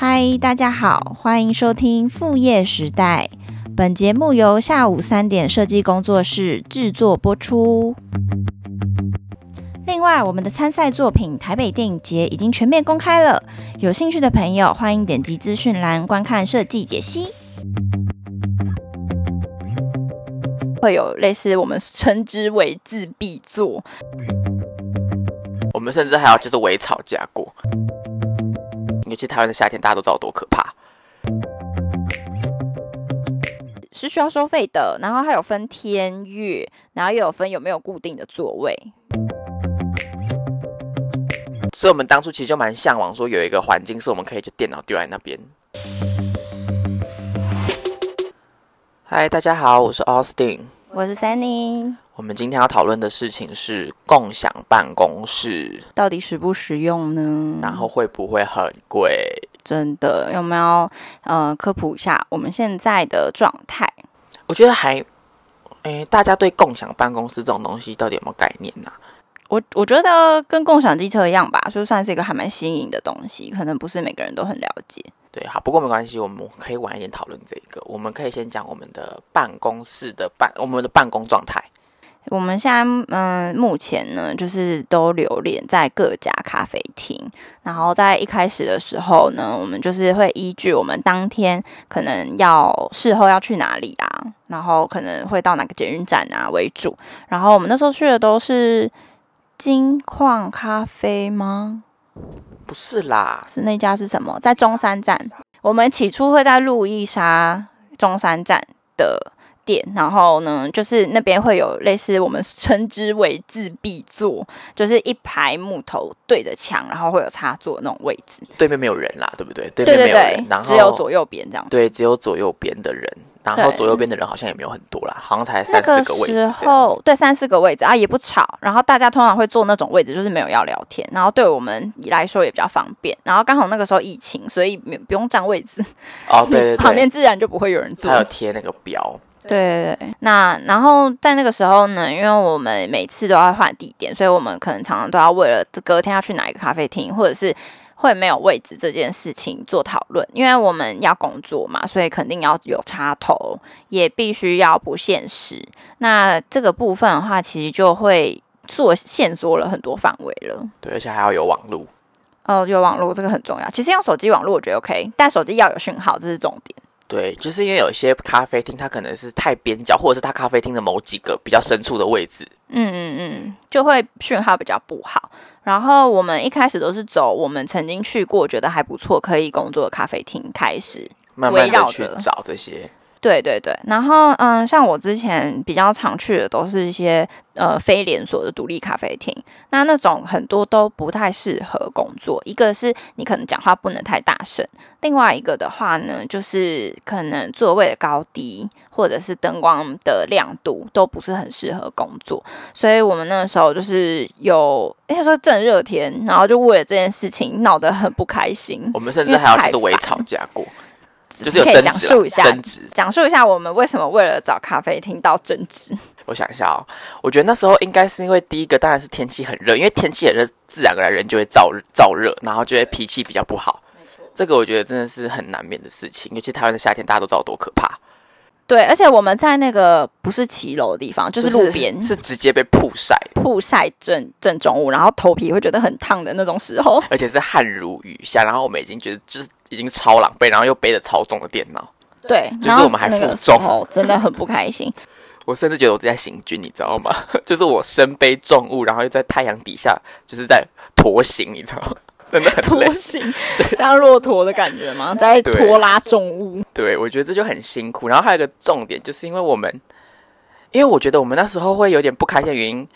嗨，大家好，欢迎收听副业时代。本节目由下午三点设计工作室制作播出。另外，我们的参赛作品台北电影节已经全面公开了，有兴趣的朋友欢迎点击资讯栏观看设计解析。会有类似我们称之为自闭作，我们甚至还要就是微吵架过。尤其台湾的夏天，大家都知道多可怕，是需要收费的。然后它有分天月，然后又有分有没有固定的座位。所以，我们当初其实就蛮向往说有一个环境，是我们可以就电脑丢在那边。嗨，大家好，我是 Austin，我是 Sunny。我们今天要讨论的事情是共享办公室到底实不实用呢？然后会不会很贵？真的有没有呃科普一下我们现在的状态？我觉得还，诶，大家对共享办公室这种东西到底有没有概念呢、啊？我我觉得跟共享机车一样吧，就算是一个还蛮新颖的东西，可能不是每个人都很了解。对，好，不过没关系，我们可以晚一点讨论这个。我们可以先讲我们的办公室的办，我们的办公状态。我们现在嗯，目前呢，就是都留连在各家咖啡厅。然后在一开始的时候呢，我们就是会依据我们当天可能要事后要去哪里啊，然后可能会到哪个捷运站啊为主。然后我们那时候去的都是金矿咖啡吗？不是啦，是那家是什么？在中山站。我们起初会在路易莎中山站的。店，然后呢，就是那边会有类似我们称之为自闭座，就是一排木头对着墙，然后会有插座那种位置。对面没有人啦，对不对？对面没有人，对对对，然后只有左右边这样。对，只有左右边的人，然后左右边的人好像也没有很多啦，好像才三四个位置。那个时候，对，三四个位置啊，也不吵。然后大家通常会坐那种位置，就是没有要聊天，然后对我们来说也比较方便。然后刚好那个时候疫情，所以不用占位置。哦，对对对，旁边自然就不会有人坐。还有贴那个标。对对对，那然后在那个时候呢，因为我们每次都要换地点，所以我们可能常常都要为了隔天要去哪一个咖啡厅，或者是会没有位置这件事情做讨论。因为我们要工作嘛，所以肯定要有插头，也必须要不限时。那这个部分的话，其实就会做限缩了很多范围了。对，而且还要有网络。哦，有网络这个很重要。其实用手机网络我觉得 OK，但手机要有讯号，这是重点。对，就是因为有些咖啡厅，它可能是太边角，或者是它咖啡厅的某几个比较深处的位置，嗯嗯嗯，就会讯号比较不好。然后我们一开始都是走我们曾经去过、觉得还不错、可以工作的咖啡厅开始，慢慢的去找这些。对对对，然后嗯，像我之前比较常去的都是一些呃非连锁的独立咖啡厅，那那种很多都不太适合工作。一个是你可能讲话不能太大声，另外一个的话呢，就是可能座位的高低或者是灯光的亮度都不是很适合工作。所以我们那时候就是有那时候正热天，然后就为了这件事情闹得很不开心。我们甚至还要就是微吵架过。就是可以讲述一下，争执，讲述一下我们为什么为了找咖啡厅到争执。我想一下哦，我觉得那时候应该是因为第一个当然是天气很热，因为天气很热，自然而然人就会燥燥热，然后就会脾气比较不好。这个我觉得真的是很难免的事情，尤其台湾的夏天，大家都知道多可怕。对，而且我们在那个不是骑楼的地方，就是路边，就是，是直接被曝晒，曝晒正正中午，然后头皮会觉得很烫的那种时候，而且是汗如雨下，然后我们已经觉得就是已经超狼狈，然后又背着超重的电脑，对，就是我们还负重，真的很不开心。我甚至觉得我自己在行军，你知道吗？就是我身背重物，然后又在太阳底下，就是在驼行，你知道吗？真的很驼行，像骆驼的感觉吗？在拖拉重物。对，我觉得这就很辛苦。然后还有一个重点，就是因为我们，因为我觉得我们那时候会有点不开心的原因，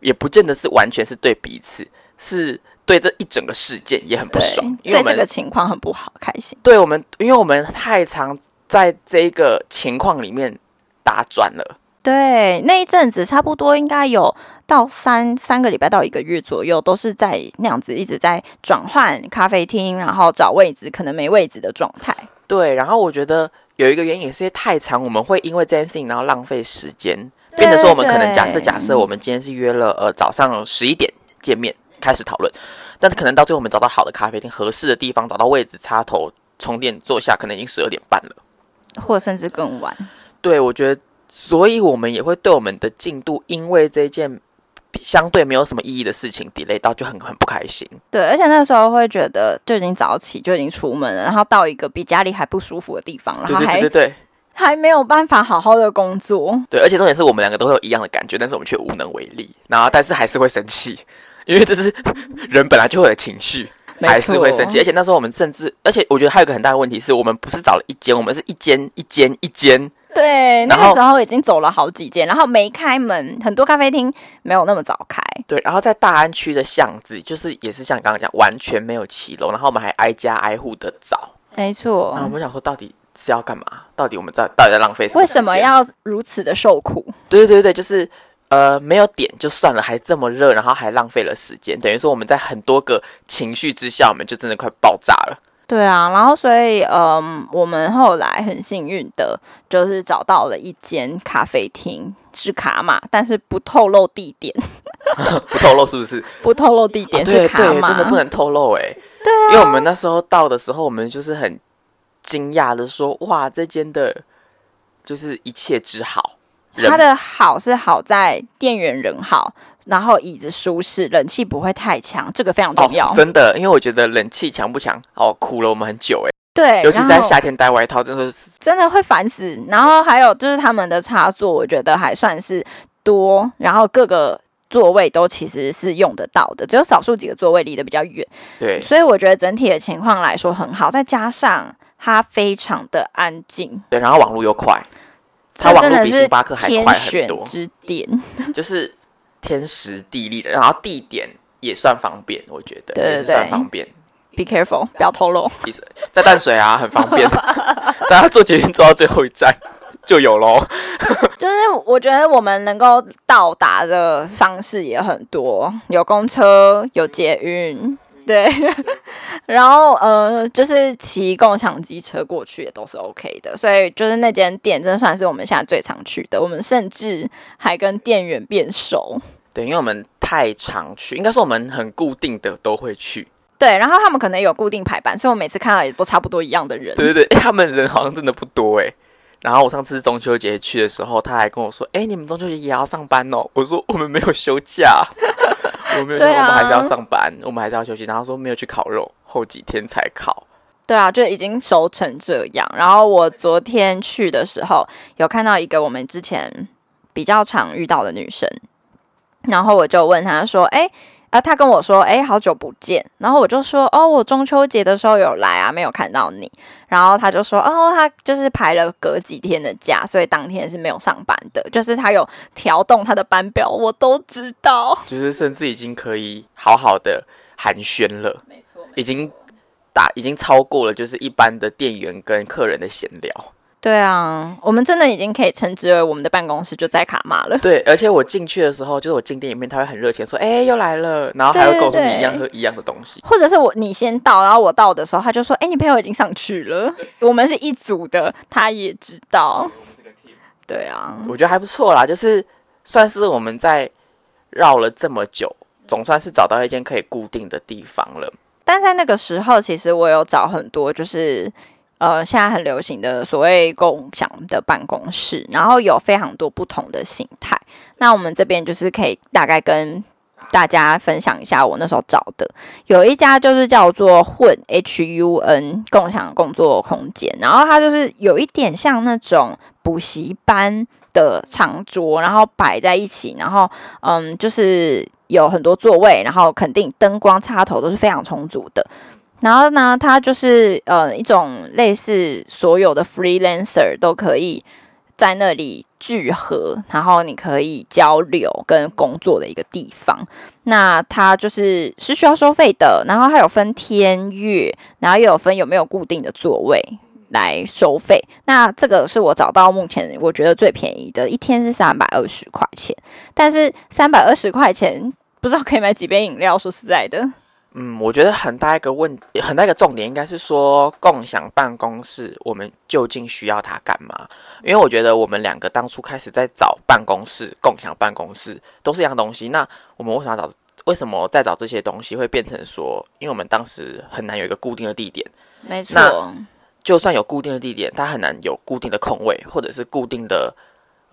也不见得是完全是对彼此，是对这一整个事件也很不爽。因为我们对这个情况很不好开心。对我们，因为我们太常在这个情况里面打转了。对，那一阵子差不多应该有到三三个礼拜到一个月左右，都是在那样子一直在转换咖啡厅，然后找位置，可能没位置的状态。对，然后我觉得有一个原因也是因为太长，我们会因为这件事情然后浪费时间，变得说我们可能假设假设我们今天是约了呃早上十一点见面开始讨论，但是可能到最后我们找到好的咖啡厅、合适的地方，找到位置插头充电坐下，可能已经十二点半了，或甚至更晚。对，我觉得，所以我们也会对我们的进度，因为这件相对没有什么意义的事情 delay 到，就很很不开心。对，而且那时候会觉得，就已经早起，就已经出门了，然后到一个比家里还不舒服的地方，然后还对对对对，还没有办法好好的工作。对，而且重点是我们两个都会有一样的感觉，但是我们却无能为力，然后但是还是会生气。因为这是人本来就会有情绪，还是会生气。而且那时候我们甚至，而且我觉得还有个很大的问题是，我们不是找了一间，我们是一间一间一间。对，那个时候已经走了好几间，然后没开门，很多咖啡厅没有那么早开。对，然后在大安区的巷子，就是也是像刚刚讲，完全没有骑楼，然后我们还挨家挨户的找。没错。然后我们想说，到底是要干嘛？到底我们在到底在浪费什么？为什么要如此的受苦？对对对对，就是。呃，没有点就算了，还这么热，然后还浪费了时间，等于说我们在很多个情绪之下，我们就真的快爆炸了。对啊，然后所以，嗯，我们后来很幸运的，就是找到了一间咖啡厅，是卡玛，但是不透露地点，不透露是不是？不透露地点，哦、是卡玛，对对，真的不能透露哎。对啊，因为我们那时候到的时候，我们就是很惊讶的说，哇，这间的，就是一切之好。它的好是好在店员人好，然后椅子舒适，冷气不会太强，这个非常重要。哦。真的，因为我觉得冷气强不强哦，苦了我们很久哎。对，尤其是在夏天带外套，真的是真的会烦死。然后还有就是他们的插座，我觉得还算是多，然后各个座位都其实是用得到的，只有少数几个座位离得比较远。对，所以我觉得整体的情况来说很好，再加上它非常的安静。对，然后网络又快。它网络比星巴克还快很多，之点 就是天时地利的，然后地点也算方便，我觉得也是算方便。Be careful，不要透露。在淡水啊，很方便。大家坐捷运坐到最后一站就有喽。就是我觉得我们能够到达的方式也很多，有公车，有捷运。对，然后呃，就是骑共享机车过去也都是 OK 的，所以就是那间店真的算是我们现在最常去的。我们甚至还跟店员变熟。对，因为我们太常去，应该是我们很固定的都会去。对，然后他们可能有固定排班，所以我每次看到也都差不多一样的人。对对对，他们人好像真的不多哎。然后我上次中秋节去的时候，他还跟我说：“哎，你们中秋节也要上班哦？” 我说：“我们没有休假。”我没有，我们还是要上班，我们还是要休息。然后说没有去烤肉，后几天才烤。对啊，就已经熟成这样。然后我昨天去的时候，有看到一个我们之前比较常遇到的女生，然后我就问她说：“哎。”啊，他跟我说：“哎，好久不见。”然后我就说：“哦，我中秋节的时候有来啊，没有看到你。”然后他就说：“哦，他就是排了隔几天的假，所以当天是没有上班的。就是他有调动他的班表，我都知道。就是甚至已经可以好好的寒暄了，没错，已经打已经超过了就是一般的店员跟客人的闲聊。”对啊，我们真的已经可以称之为我们的办公室就在卡玛了。对，而且我进去的时候，就是我进店里面，他会很热情说：“哎，又来了。”然后还会告诉你一样喝一样的东西。或者是我你先到，然后我到的时候，他就说：“哎，你朋友已经上去了。”我们是一组的，他也知道。对啊，我觉得还不错啦，就是算是我们在绕了这么久，总算是找到一间可以固定的地方了。但在那个时候，其实我有找很多，就是。呃，现在很流行的所谓共享的办公室，然后有非常多不同的形态。那我们这边就是可以大概跟大家分享一下我那时候找的，有一家就是叫做混 H U N 共享工作空间，然后它就是有一点像那种补习班的长桌，然后摆在一起，然后嗯，就是有很多座位，然后肯定灯光插头都是非常充足的。然后呢，它就是呃一种类似所有的 freelancer 都可以在那里聚合，然后你可以交流跟工作的一个地方。那它就是是需要收费的，然后它有分天月，然后又有分有没有固定的座位来收费。那这个是我找到目前我觉得最便宜的，一天是三百二十块钱。但是三百二十块钱不知道可以买几杯饮料，说实在的。嗯，我觉得很大一个问，很大一个重点应该是说，共享办公室我们究竟需要它干嘛？因为我觉得我们两个当初开始在找办公室、共享办公室都是一样东西。那我们为什么要找？为什么在找这些东西会变成说？因为我们当时很难有一个固定的地点。没错。就算有固定的地点，它很难有固定的空位，或者是固定的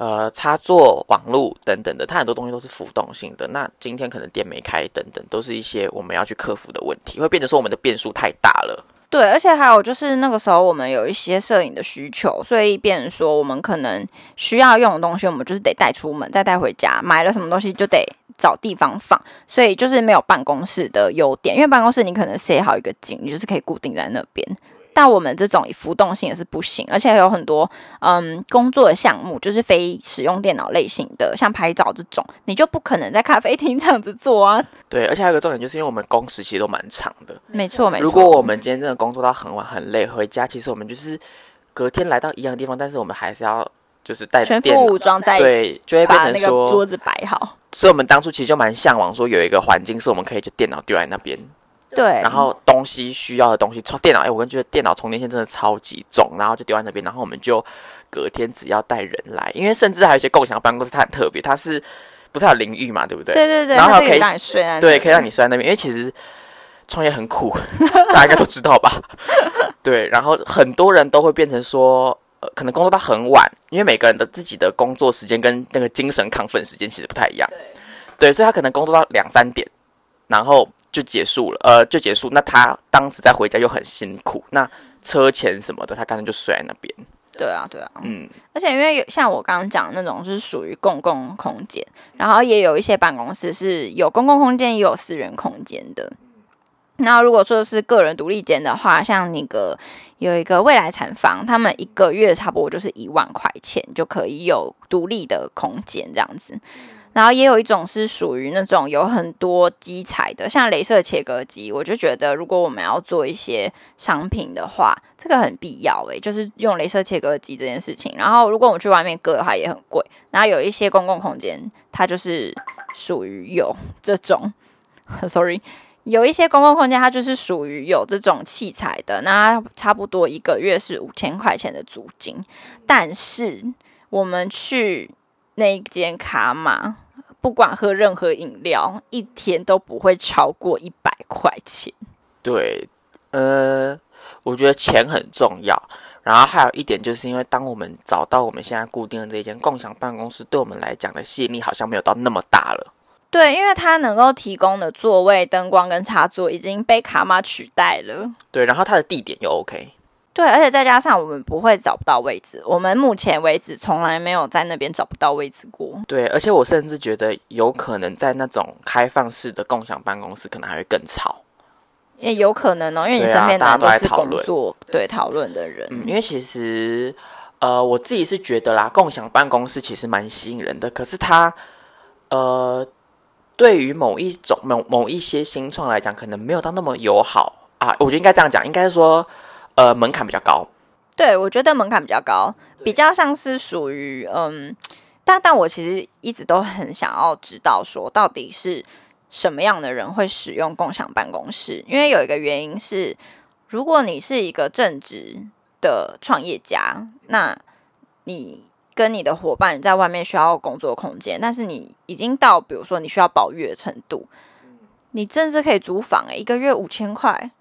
呃插座、网络等等的，它很多东西都是浮动性的。那今天可能店没开，等等，都是一些我们要去克服的问题，会变成说我们的变数太大了。对，而且还有就是那个时候我们有一些摄影的需求，所以变成说我们可能需要用的东西，我们就是得带出门，再带回家。买了什么东西就得找地方放，所以就是没有办公室的优点，因为办公室你可能塞好一个景，你就是可以固定在那边。但我们这种浮动性也是不行，而且还有很多嗯工作的项目，就是非使用电脑类型的，像拍照这种，你就不可能在咖啡厅这样子做啊。对，而且还有一个重点，就是因为我们工时其实都蛮长的。没错，没错。如果我们今天真的工作到很晚很累，回家其实我们就是隔天来到一样的地方，但是我们还是要就是带全副武装在对，就会变成说桌子摆好。所以我们当初其实就蛮向往说有一个环境是我们可以就电脑丢在那边。对，然后东西需要的东西，充电脑，哎，我跟觉得电脑充电线真的超级重，然后就丢在那边，然后我们就隔天只要带人来，因为甚至还有一些共享办公室，它很特别，它是不是有淋浴嘛，对不对？对对对，然后可以让你睡在，对，可以让你睡在那边，因为其实创业很苦，大家应该都知道吧？对，然后很多人都会变成说，呃，可能工作到很晚，因为每个人的自己的工作时间跟那个精神亢奋时间其实不太一样，对，对，所以他可能工作到两三点，然后。就结束了，呃，就结束。那他当时在回家又很辛苦，那车钱什么的，他干脆就睡在那边。对啊，对啊，嗯。而且因为有像我刚刚讲的那种，是属于公共空间，然后也有一些办公室是有公共空间，也有私人空间的。那如果说是个人独立间的话，像那个有一个未来产房，他们一个月差不多就是一万块钱就可以有独立的空间这样子。然后也有一种是属于那种有很多机材的，像镭射切割机，我就觉得如果我们要做一些商品的话，这个很必要诶，就是用镭射切割机这件事情。然后如果我们去外面割的话也很贵。然后有一些公共空间，它就是属于有这种，sorry，有一些公共空间它就是属于有这种器材的，那差不多一个月是五千块钱的租金，但是我们去。那一间卡玛，不管喝任何饮料，一天都不会超过一百块钱。对，呃，我觉得钱很重要。然后还有一点，就是因为当我们找到我们现在固定的这一间共享办公室，对我们来讲的吸引力好像没有到那么大了。对，因为它能够提供的座位、灯光跟插座已经被卡玛取代了。对，然后它的地点又 OK。对，而且再加上我们不会找不到位置，我们目前为止从来没有在那边找不到位置过。对，而且我甚至觉得有可能在那种开放式的共享办公室，可能还会更吵。也有可能哦，因为你身边大家都是工作，对，讨论的人。嗯，因为其实，呃，我自己是觉得啦，共享办公室其实蛮吸引人的，可是它，呃，对于某一种某某一些新创来讲，可能没有到那么友好啊。我觉得应该这样讲，应该是说。呃，门槛比较高，对，我觉得门槛比较高，比较像是属于嗯，但但我其实一直都很想要知道，说到底是什么样的人会使用共享办公室？因为有一个原因是，如果你是一个正职的创业家，那你跟你的伙伴在外面需要工作空间，但是你已经到比如说你需要保育的程度，你甚至可以租房诶，一个月五千块。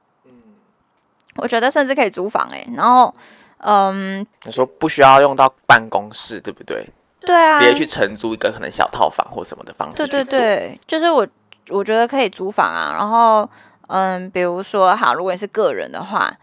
我觉得甚至可以租房哎、欸，然后，嗯，你说不需要用到办公室，对不对？对啊，直接去承租一个可能小套房或什么的方式。对对对，就是我我觉得可以租房啊。然后，嗯，比如说，好，如果你是个人的话，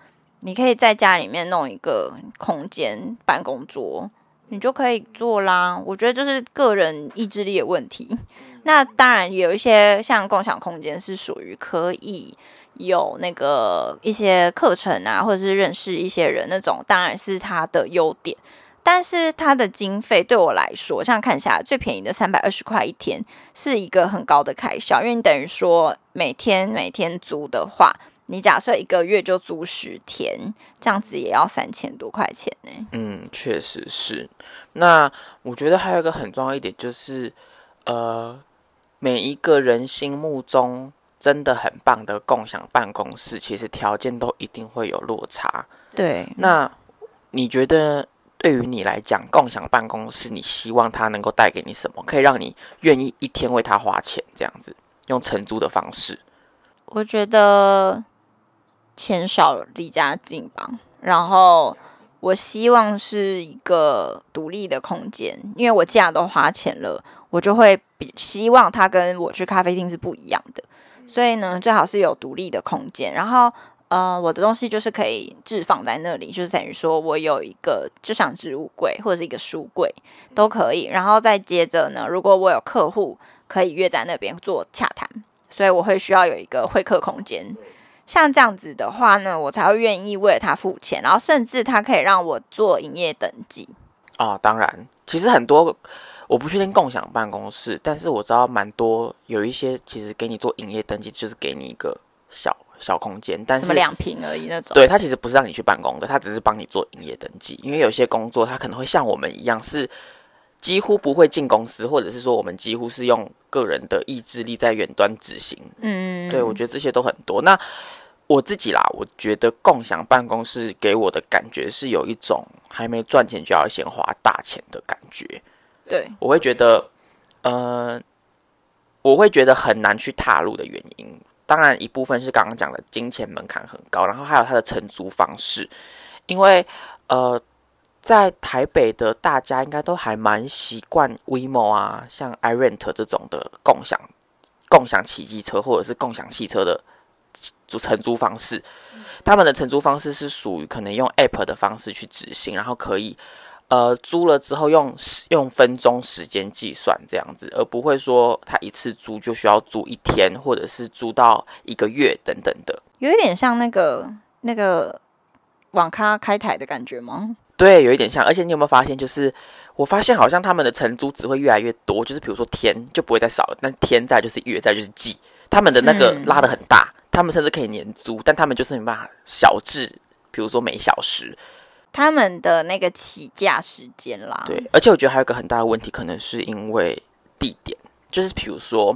你可以在家里面弄一个空间办公桌，你就可以做啦。我觉得就是个人意志力的问题。那当然有一些像共享空间是属于可以。有那个一些课程啊，或者是认识一些人那种，当然是它的优点。但是它的经费对我来说，这样看下来，最便宜的三百二十块一天是一个很高的开销，因为你等于说每天每天租的话，你假设一个月就租十天，这样子也要三千多块钱呢。嗯，确实是。那我觉得还有一个很重要一点就是，呃，每一个人心目中。真的很棒的共享办公室，其实条件都一定会有落差。对，那你觉得对于你来讲，共享办公室，你希望它能够带给你什么？可以让你愿意一天为它花钱，这样子用承租的方式？我觉得钱少离家近吧。然后我希望是一个独立的空间，因为我既然都花钱了，我就会比希望它跟我去咖啡厅是不一样的。所以呢，最好是有独立的空间，然后呃，我的东西就是可以置放在那里，就是等于说我有一个就像置物柜或者是一个书柜都可以。然后再接着呢，如果我有客户可以约在那边做洽谈，所以我会需要有一个会客空间。像这样子的话呢，我才会愿意为了他付钱，然后甚至他可以让我做营业登记。哦，当然，其实很多我不确定共享办公室，但是我知道蛮多有一些其实给你做营业登记，就是给你一个小小空间，但是两平而已那种。对，他其实不是让你去办公的，他只是帮你做营业登记，因为有些工作他可能会像我们一样是几乎不会进公司，或者是说我们几乎是用个人的意志力在远端执行。嗯，对，我觉得这些都很多。那我自己啦，我觉得共享办公室给我的感觉是有一种还没赚钱就要先花大钱的感觉。对，我会觉得，呃，我会觉得很难去踏入的原因，当然一部分是刚刚讲的金钱门槛很高，然后还有它的承租方式，因为呃，在台北的大家应该都还蛮习惯 WeMo 啊，像 iRent 这种的共享共享骑机车或者是共享汽车的。租承租方式，他们的承租方式是属于可能用 App 的方式去执行，然后可以呃租了之后用用分钟时间计算这样子，而不会说他一次租就需要租一天，或者是租到一个月等等的，有一点像那个那个网咖开台的感觉吗？对，有一点像。而且你有没有发现，就是我发现好像他们的承租只会越来越多，就是比如说天就不会再少了，但天在就是月在就是季，他们的那个拉的很大。嗯他们甚至可以年租，但他们就是没办法小至，比如说每小时，他们的那个起价时间啦。对，而且我觉得还有一个很大的问题，可能是因为地点，就是比如说，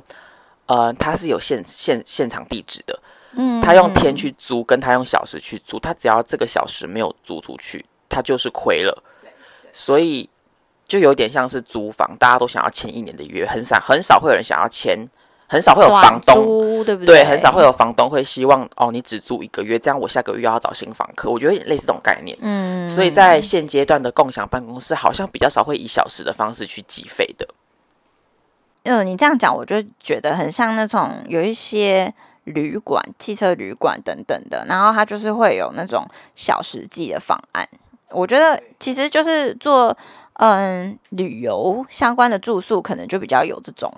呃，他是有现现现场地址的，嗯，他用天去租，跟他用小时去租，他只要这个小时没有租出去，他就是亏了。对，所以就有点像是租房，大家都想要签一年的约，很少很少会有人想要签。很少会有房东，对不对？对，很少会有房东会希望哦，你只租一个月，这样我下个月又要找新房客。我觉得类似这种概念。嗯，所以在现阶段的共享办公室，好像比较少会以小时的方式去计费的。嗯，你这样讲，我就觉得很像那种有一些旅馆、汽车旅馆等等的，然后它就是会有那种小时计的方案。我觉得其实就是做嗯旅游相关的住宿，可能就比较有这种。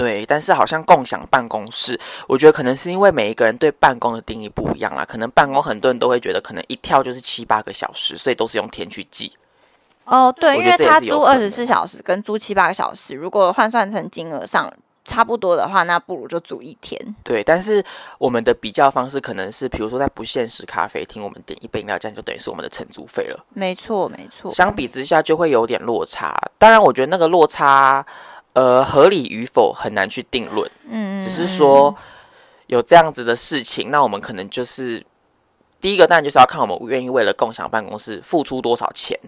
对，但是好像共享办公室，我觉得可能是因为每一个人对办公的定义不一样啦。可能办公很多人都会觉得，可能一跳就是七八个小时，所以都是用天去记。哦，对，因为他租二十四小时跟租七八个小时，如果换算成金额上差不多的话，那不如就租一天。对，但是我们的比较方式可能是，比如说在不限时咖啡厅，我们点一杯饮料，这样就等于是我们的承租费了。没错，没错。相比之下就会有点落差。当然，我觉得那个落差。呃，合理与否很难去定论，嗯，只是说有这样子的事情，那我们可能就是第一个，当然就是要看我们愿意为了共享办公室付出多少钱。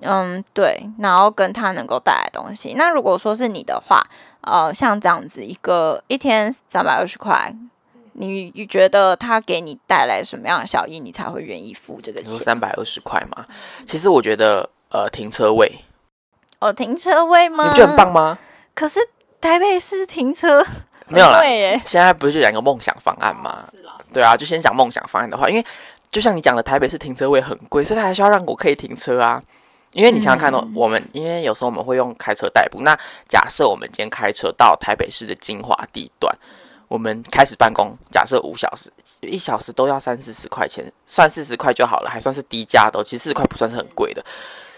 嗯，对，然后跟他能够带来东西。那如果说是你的话，呃，像这样子一个一天三百二十块，你你觉得他给你带来什么样的效益，你才会愿意付这个钱？三百二十块嘛，其实我觉得，呃，停车位。有停车位吗？你不觉得很棒吗？可是台北市停车 没有啦。现在不是就讲一个梦想方案吗？对啊，就先讲梦想方案的话，因为就像你讲的，台北市停车位很贵，所以他还需要让我可以停车啊。因为你想想看哦，我们因为有时候我们会用开车代步，那假设我们今天开车到台北市的精华地段，我们开始办公，假设五小时，一小时都要三四十块钱，算四十块就好了，还算是低价的，其实四十块不算是很贵的。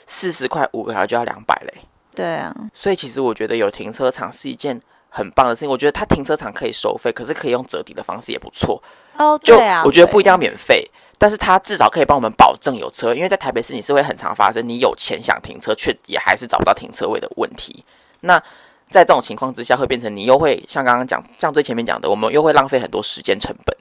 四十块五个小时就要两百嘞，对啊，所以其实我觉得有停车场是一件很棒的事情。我觉得它停车场可以收费，可是可以用折抵的方式也不错。哦，对啊，就我觉得不一定要免费，但是它至少可以帮我们保证有车。因为在台北市你是会很常发生你有钱想停车，却也还是找不到停车位的问题。那在这种情况之下，会变成你又会像刚刚讲，像最前面讲的，我们又会浪费很多时间成本。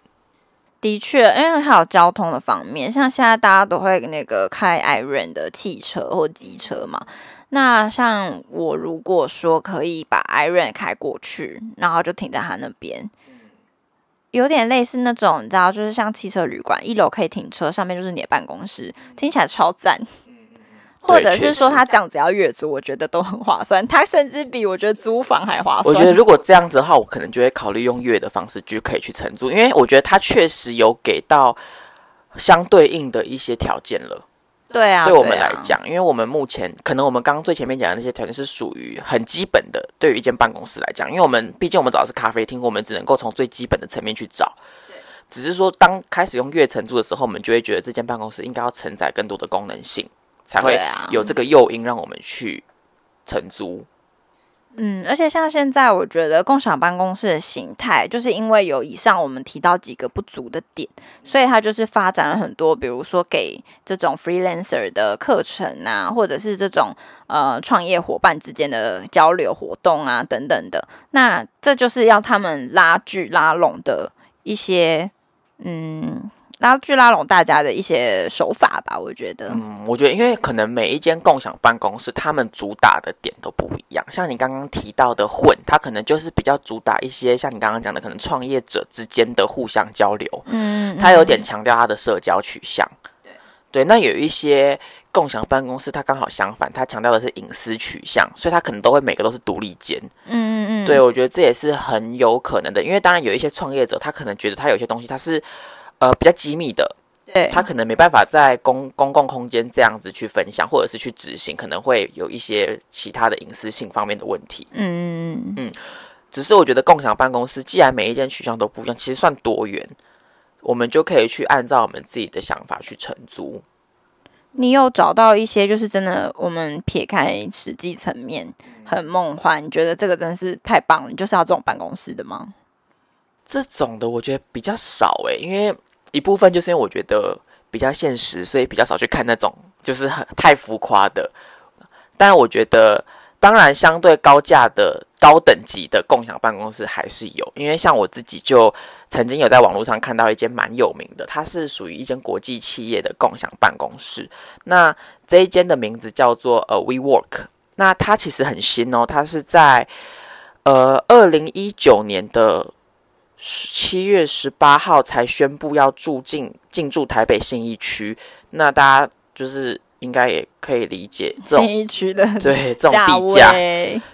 的确，因为还有交通的方面，像现在大家都会那个开 iRent 的汽车或机车嘛。那像我如果说可以把 iRent 开过去，然后就停在他那边，有点类似那种，你知道，就是像汽车旅馆，一楼可以停车，上面就是你的办公室，听起来超赞。或者是说他这样子要月租，我觉得都很划算。他甚至比我觉得租房还划算。我觉得如果这样子的话，我可能就会考虑用月的方式就可以去承租，因为我觉得他确实有给到相对应的一些条件了。对啊，对我们来讲，因为我们目前可能我们刚刚最前面讲的那些条件是属于很基本的，对于一间办公室来讲，因为我们毕竟我们找的是咖啡厅，我们只能够从最基本的层面去找。只是说当开始用月承租的时候，我们就会觉得这间办公室应该要承载更多的功能性。才会有这个诱因让我们去承租。嗯，而且像现在，我觉得共享办公室的形态，就是因为有以上我们提到几个不足的点，所以它就是发展了很多，比如说给这种 freelancer 的课程啊，或者是这种呃创业伙伴之间的交流活动啊等等的。那这就是要他们拉锯拉拢的一些嗯。拉去拉拢大家的一些手法吧，我觉得。嗯，我觉得因为可能每一间共享办公室，他们主打的点都不一样。像你刚刚提到的混，它可能就是比较主打一些像你刚刚讲的，可能创业者之间的互相交流。嗯，它有点强调它的社交取向。对对，那有一些共享办公室，它刚好相反，它强调的是隐私取向，所以它可能都会每个都是独立间。嗯嗯嗯。对，我觉得这也是很有可能的，因为当然有一些创业者，他可能觉得他有些东西他是。呃，比较机密的，对，他可能没办法在公公共空间这样子去分享，或者是去执行，可能会有一些其他的隐私性方面的问题。嗯嗯，只是我觉得共享办公室，既然每一间取向都不一样，其实算多元，我们就可以去按照我们自己的想法去承租。你有找到一些就是真的，我们撇开实际层面很梦幻，你觉得这个真的是太棒了，你就是要这种办公室的吗？这种的我觉得比较少诶，因为一部分就是因为我觉得比较现实，所以比较少去看那种就是很太浮夸的。但我觉得，当然相对高价的高等级的共享办公室还是有，因为像我自己就曾经有在网络上看到一间蛮有名的，它是属于一间国际企业的共享办公室。那这一间的名字叫做呃 WeWork，那它其实很新哦，它是在呃二零一九年的。七月十八号才宣布要住进进驻台北信义区，那大家就是应该也可以理解这种信义区的 对这种地价，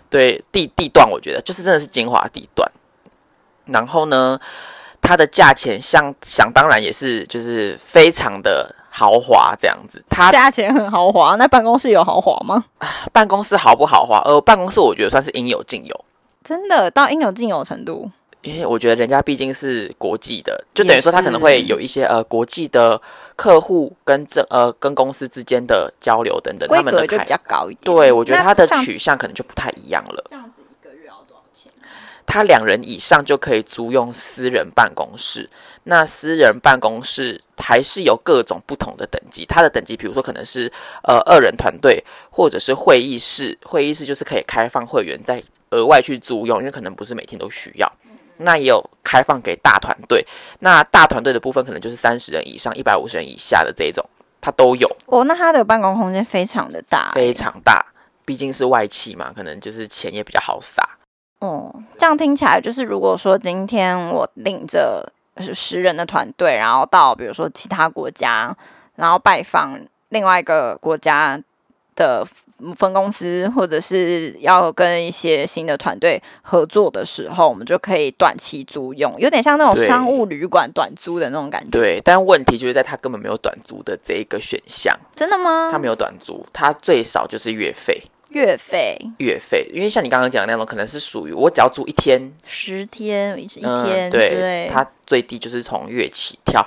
对地地段，我觉得就是真的是精华地段。然后呢，它的价钱像想当然也是就是非常的豪华这样子。它价钱很豪华，那办公室有豪华吗？办公室豪不豪华？呃，办公室我觉得算是应有尽有，真的到应有尽有程度。因为我觉得人家毕竟是国际的，就等于说他可能会有一些呃国际的客户跟这呃跟公司之间的交流等等，他们的就比较高一点。对，我觉得他的取向可能就不太一样了。这样子一个月要多少钱？他两人以上就可以租用私人办公室。那私人办公室还是有各种不同的等级，它的等级比如说可能是呃二人团队，或者是会议室。会议室就是可以开放会员再额外去租用，因为可能不是每天都需要。那也有开放给大团队，那大团队的部分可能就是三十人以上、一百五十人以下的这种，它都有。哦，那它的办公空间非常的大，非常大，毕竟是外企嘛，可能就是钱也比较好撒。哦，这样听起来就是，如果说今天我领着十人的团队，然后到比如说其他国家，然后拜访另外一个国家的。分公司或者是要跟一些新的团队合作的时候，我们就可以短期租用，有点像那种商务旅馆短租的那种感觉。对，但问题就是在他根本没有短租的这一个选项。真的吗？他没有短租，他最少就是月费。月费，月费，因为像你刚刚讲的那种，可能是属于我只要租一天、十天、一天，嗯、对，它最低就是从月起跳。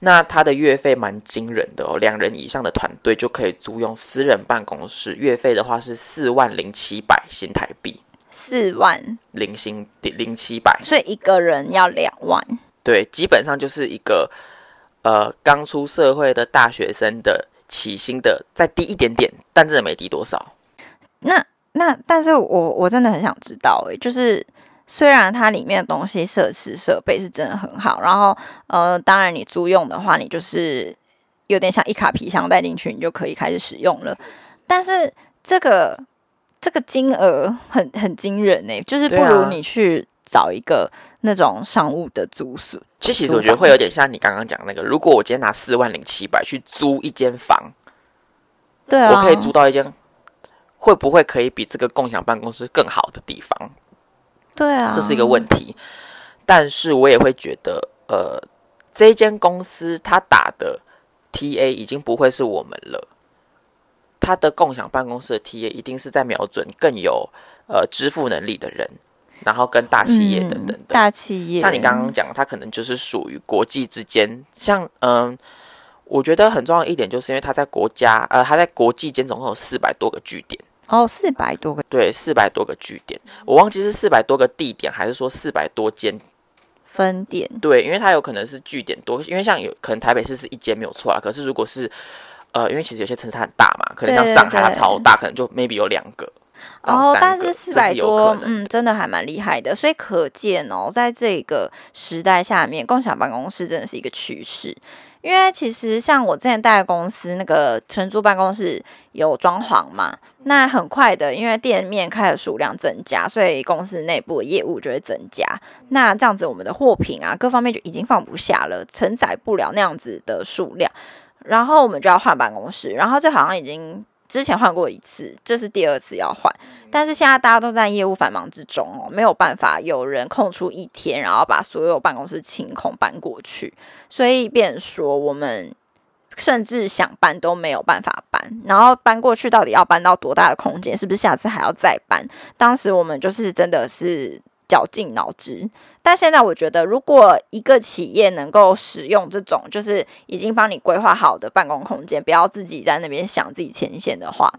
那它的月费蛮惊人的哦，两人以上的团队就可以租用私人办公室，月费的话是四万零七百新台币，四万。零新零七百，所以一个人要两万。对，基本上就是一个呃刚出社会的大学生的起薪的再低一点点，但真的没低多少。那那，但是我我真的很想知道，诶，就是虽然它里面的东西设施设备是真的很好，然后呃，当然你租用的话，你就是有点像一卡皮箱带进去，你就可以开始使用了。但是这个这个金额很很惊人诶，就是不如你去找一个那种商务的租宿。其实，其实我觉得会有点像你刚刚讲那个，如果我今天拿四万零七百去租一间房，对啊，我可以租到一间会不会可以比这个共享办公室更好的地方？对啊，这是一个问题。但是我也会觉得，呃，这间公司它打的 TA 已经不会是我们了。它的共享办公室的 TA 一定是在瞄准更有呃支付能力的人，然后跟大企业等等的、嗯、大企业。像你刚刚讲，它可能就是属于国际之间。像嗯、呃，我觉得很重要一点，就是因为它在国家呃，它在国际间总共有四百多个据点。哦，四百多个，对，四百多个据点，我忘记是四百多个地点，还是说四百多间。分店对，因为它有可能是据点多，因为像有可能台北市是一间没有错啦，可是如果是呃，因为其实有些城市很大嘛，可能像上海它超大，可能就 maybe 有两个。哦，但是四百多，嗯，真的还蛮厉害的，所以可见哦，在这个时代下面，共享办公室真的是一个趋势。因为其实像我之前带的公司，那个承租办公室有装潢嘛，那很快的，因为店面开的数量增加，所以公司内部的业务就会增加。那这样子，我们的货品啊，各方面就已经放不下了，承载不了那样子的数量，然后我们就要换办公室，然后这好像已经。之前换过一次，这是第二次要换，但是现在大家都在业务繁忙之中哦，没有办法有人空出一天，然后把所有办公室清空搬过去，所以便说我们甚至想搬都没有办法搬，然后搬过去到底要搬到多大的空间，是不是下次还要再搬？当时我们就是真的是。绞尽脑汁，但现在我觉得，如果一个企业能够使用这种就是已经帮你规划好的办公空间，不要自己在那边想自己牵线的话，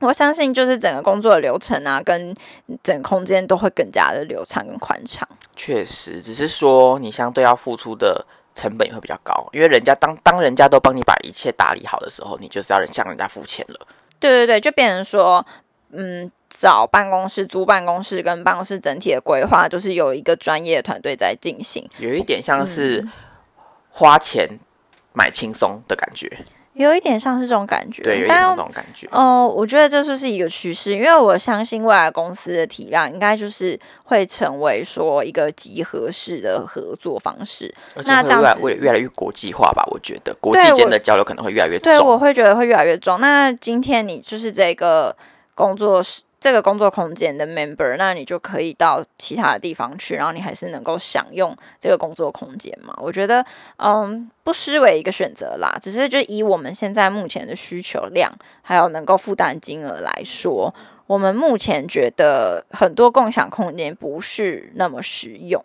我相信就是整个工作的流程啊，跟整个空间都会更加的流畅跟宽敞。确实，只是说你相对要付出的成本也会比较高，因为人家当当人家都帮你把一切打理好的时候，你就是要向人家付钱了。对对对，就变成说，嗯。找办公室、租办公室跟办公室整体的规划，就是有一个专业团队在进行，有一点像是花钱买轻松的感觉，嗯，有一点像是这种感觉，对，有一点这种感觉。哦，呃，我觉得这就是一个趋势，因为我相信未来公司的体量应该就是会成为说一个集合式的合作方式，那这样子会越来越国际化吧？我觉得国际间的交流可能会越来越重，对，我会觉得会越来越重。那今天你就是这个工作室。这个工作空间的 member，那你就可以到其他的地方去，然后你还是能够享用这个工作空间嘛？我觉得，嗯，不失为一个选择啦。只是就以我们现在目前的需求量，还有能够负担金额来说，我们目前觉得很多共享空间不是那么实用。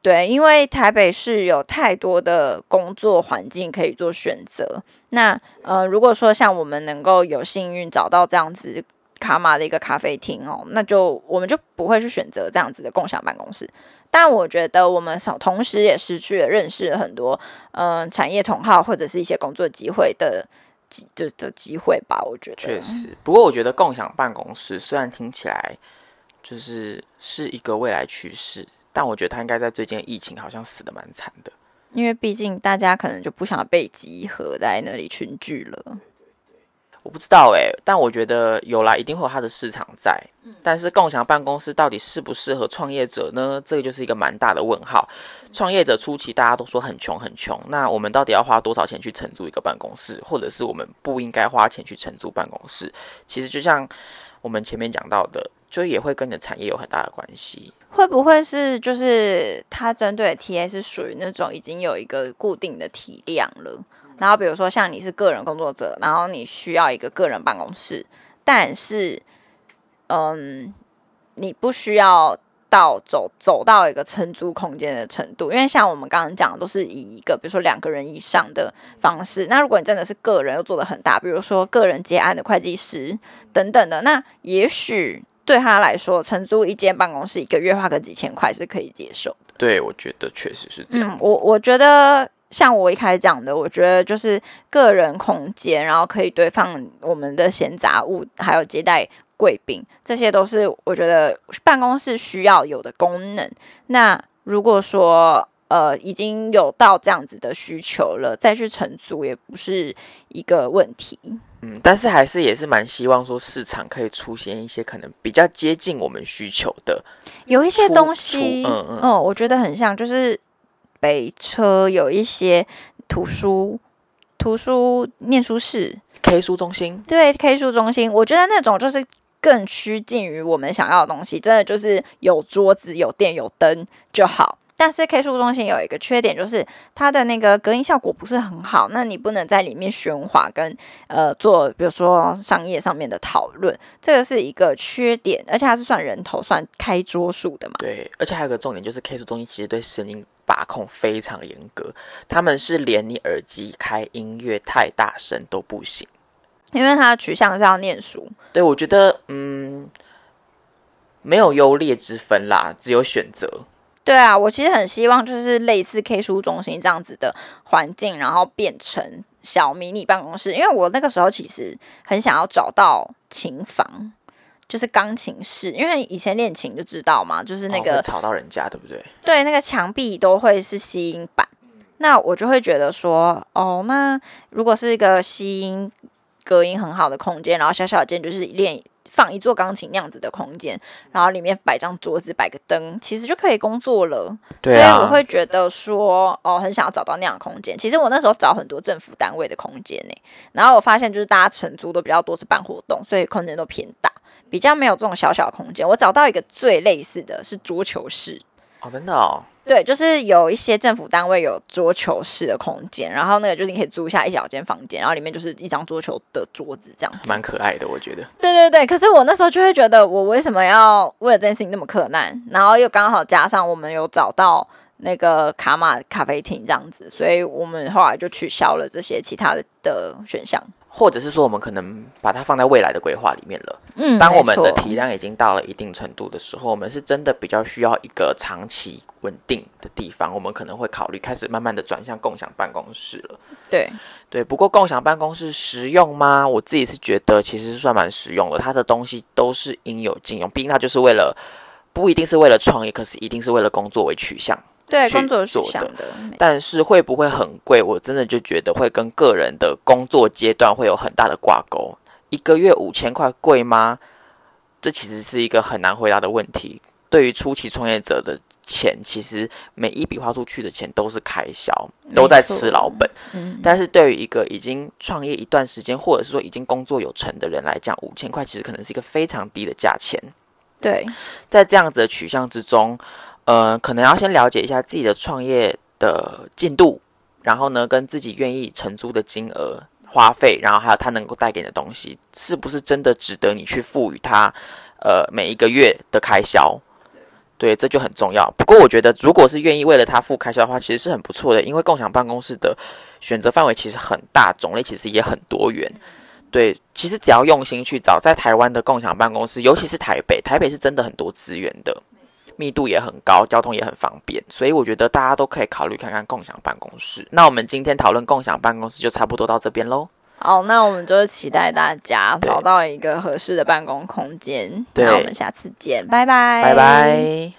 对，因为台北市有太多的工作环境可以做选择。那，呃，如果说像我们能够有幸运找到这样子。卡玛的一个咖啡厅哦，那就我们就不会去选择这样子的共享办公室。但我觉得我们同时也失去了认识了很多嗯、呃、产业同好或者是一些工作机会的机就的机会吧。我觉得确实，不过我觉得共享办公室虽然听起来就是是一个未来趋势，但我觉得它应该在最近疫情好像死的蛮惨的，因为毕竟大家可能就不想被集合在那里群聚了。我不知道哎、欸，但我觉得有啦，一定会有它的市场在。但是共享办公室到底适不适合创业者呢？这个就是一个蛮大的问号。创业者初期大家都说很穷很穷，那我们到底要花多少钱去承租一个办公室，或者是我们不应该花钱去承租办公室？其实就像我们前面讲到的，就也会跟你的产业有很大的关系。会不会是就是它针对的 TA 是属于那种已经有一个固定的体量了？然后比如说像你是个人工作者，然后你需要一个个人办公室，但是，嗯，你不需要到走走到一个承租空间的程度，因为像我们刚刚讲的都是以一个比如说两个人以上的方式。那如果你真的是个人又做的很大，比如说个人接案的会计师等等的，那也许对他来说，承租一间办公室一个月花个几千块是可以接受的。对，我觉得确实是这样。嗯，我我觉得。像我一开始讲的，我觉得就是个人空间，然后可以堆放我们的闲杂物，还有接待贵宾，这些都是我觉得办公室需要有的功能。那如果说呃已经有到这样子的需求了，再去承租也不是一个问题。嗯，但是还是也是蛮希望说市场可以出现一些可能比较接近我们需求的，有一些东西，嗯嗯，嗯，我觉得很像，就是北车有一些图书、图书念书室、K 书中心，对，K 书中心，我觉得那种就是更趋近于我们想要的东西，真的就是有桌子、有电、有灯就好。但是 K 书中心有一个缺点，就是它的那个隔音效果不是很好。那你不能在里面喧哗跟呃做，比如说商业上面的讨论，这个是一个缺点。而且它是算人头算开桌数的嘛？对。而且还有一个重点就是 K 书中心其实对声音把控非常严格，他们是连你耳机开音乐太大声都不行，因为他的取向是要念书。对，我觉得嗯，没有优劣之分啦，只有选择。对啊，我其实很希望就是类似 K 书中心这样子的环境，然后变成小迷你办公室。因为我那个时候其实很想要找到琴房，就是钢琴室。因为以前练琴就知道嘛，就是那个、哦、吵到人家，对不对？对，那个墙壁都会是吸音板。那我就会觉得说，哦，那如果是一个吸音隔音很好的空间，然后小小间就是练。放一座钢琴那样子的空间，然后里面摆张桌子，摆个灯，其实就可以工作了。对啊。所以我会觉得说，哦，很想要找到那样的空间。其实我那时候找很多政府单位的空间呢，然后我发现就是大家承租都比较多是办活动，所以空间都偏大，比较没有这种小小的空间。我找到一个最类似的是桌球室。哦，真的哦。对，就是有一些政府单位有桌球室的空间，然后那个就是你可以租一下一小间房间，然后里面就是一张桌球的桌子这样，蛮可爱的，我觉得。对对对，可是我那时候就会觉得，我为什么要为了这件事情那么困难？然后又刚好加上我们有找到那个卡玛咖啡厅这样子，所以我们后来就取消了这些其他的的选项。或者是说，我们可能把它放在未来的规划里面了。嗯，当我们的体量已经到了一定程度的时候，我们是真的比较需要一个长期稳定的地方，我们可能会考虑开始慢慢的转向共享办公室了。对对，不过共享办公室实用吗？我自己是觉得其实是算蛮实用的，它的东西都是应有尽有，毕竟它就是为了不一定是为了创业，可是一定是为了工作为取向。对，工作做的，但是会不会很贵？我真的就觉得会跟个人的工作阶段会有很大的挂钩。一个月五千块贵吗？这其实是一个很难回答的问题。对于初期创业者的钱，其实每一笔花出去的钱都是开销，都在吃老本。嗯，但是对于一个已经创业一段时间，或者是说已经工作有成的人来讲，五千块其实可能是一个非常低的价钱。对，在这样子的取向之中。呃，可能要先了解一下自己的创业的进度，然后呢，跟自己愿意承租的金额、花费，然后还有它能够带给你的东西，是不是真的值得你去赋予它？呃，每一个月的开销，对，这就很重要。不过，我觉得如果是愿意为了它付开销的话，其实是很不错的，因为共享办公室的选择范围其实很大，种类其实也很多元。对，其实只要用心去找，在台湾的共享办公室，尤其是台北，台北是真的很多资源的。密度也很高，交通也很方便，所以我觉得大家都可以考虑看看共享办公室。那我们今天讨论共享办公室就差不多到这边喽。好，那我们就是期待大家找到一个合适的办公空间。对，那我们下次见，拜拜，拜拜。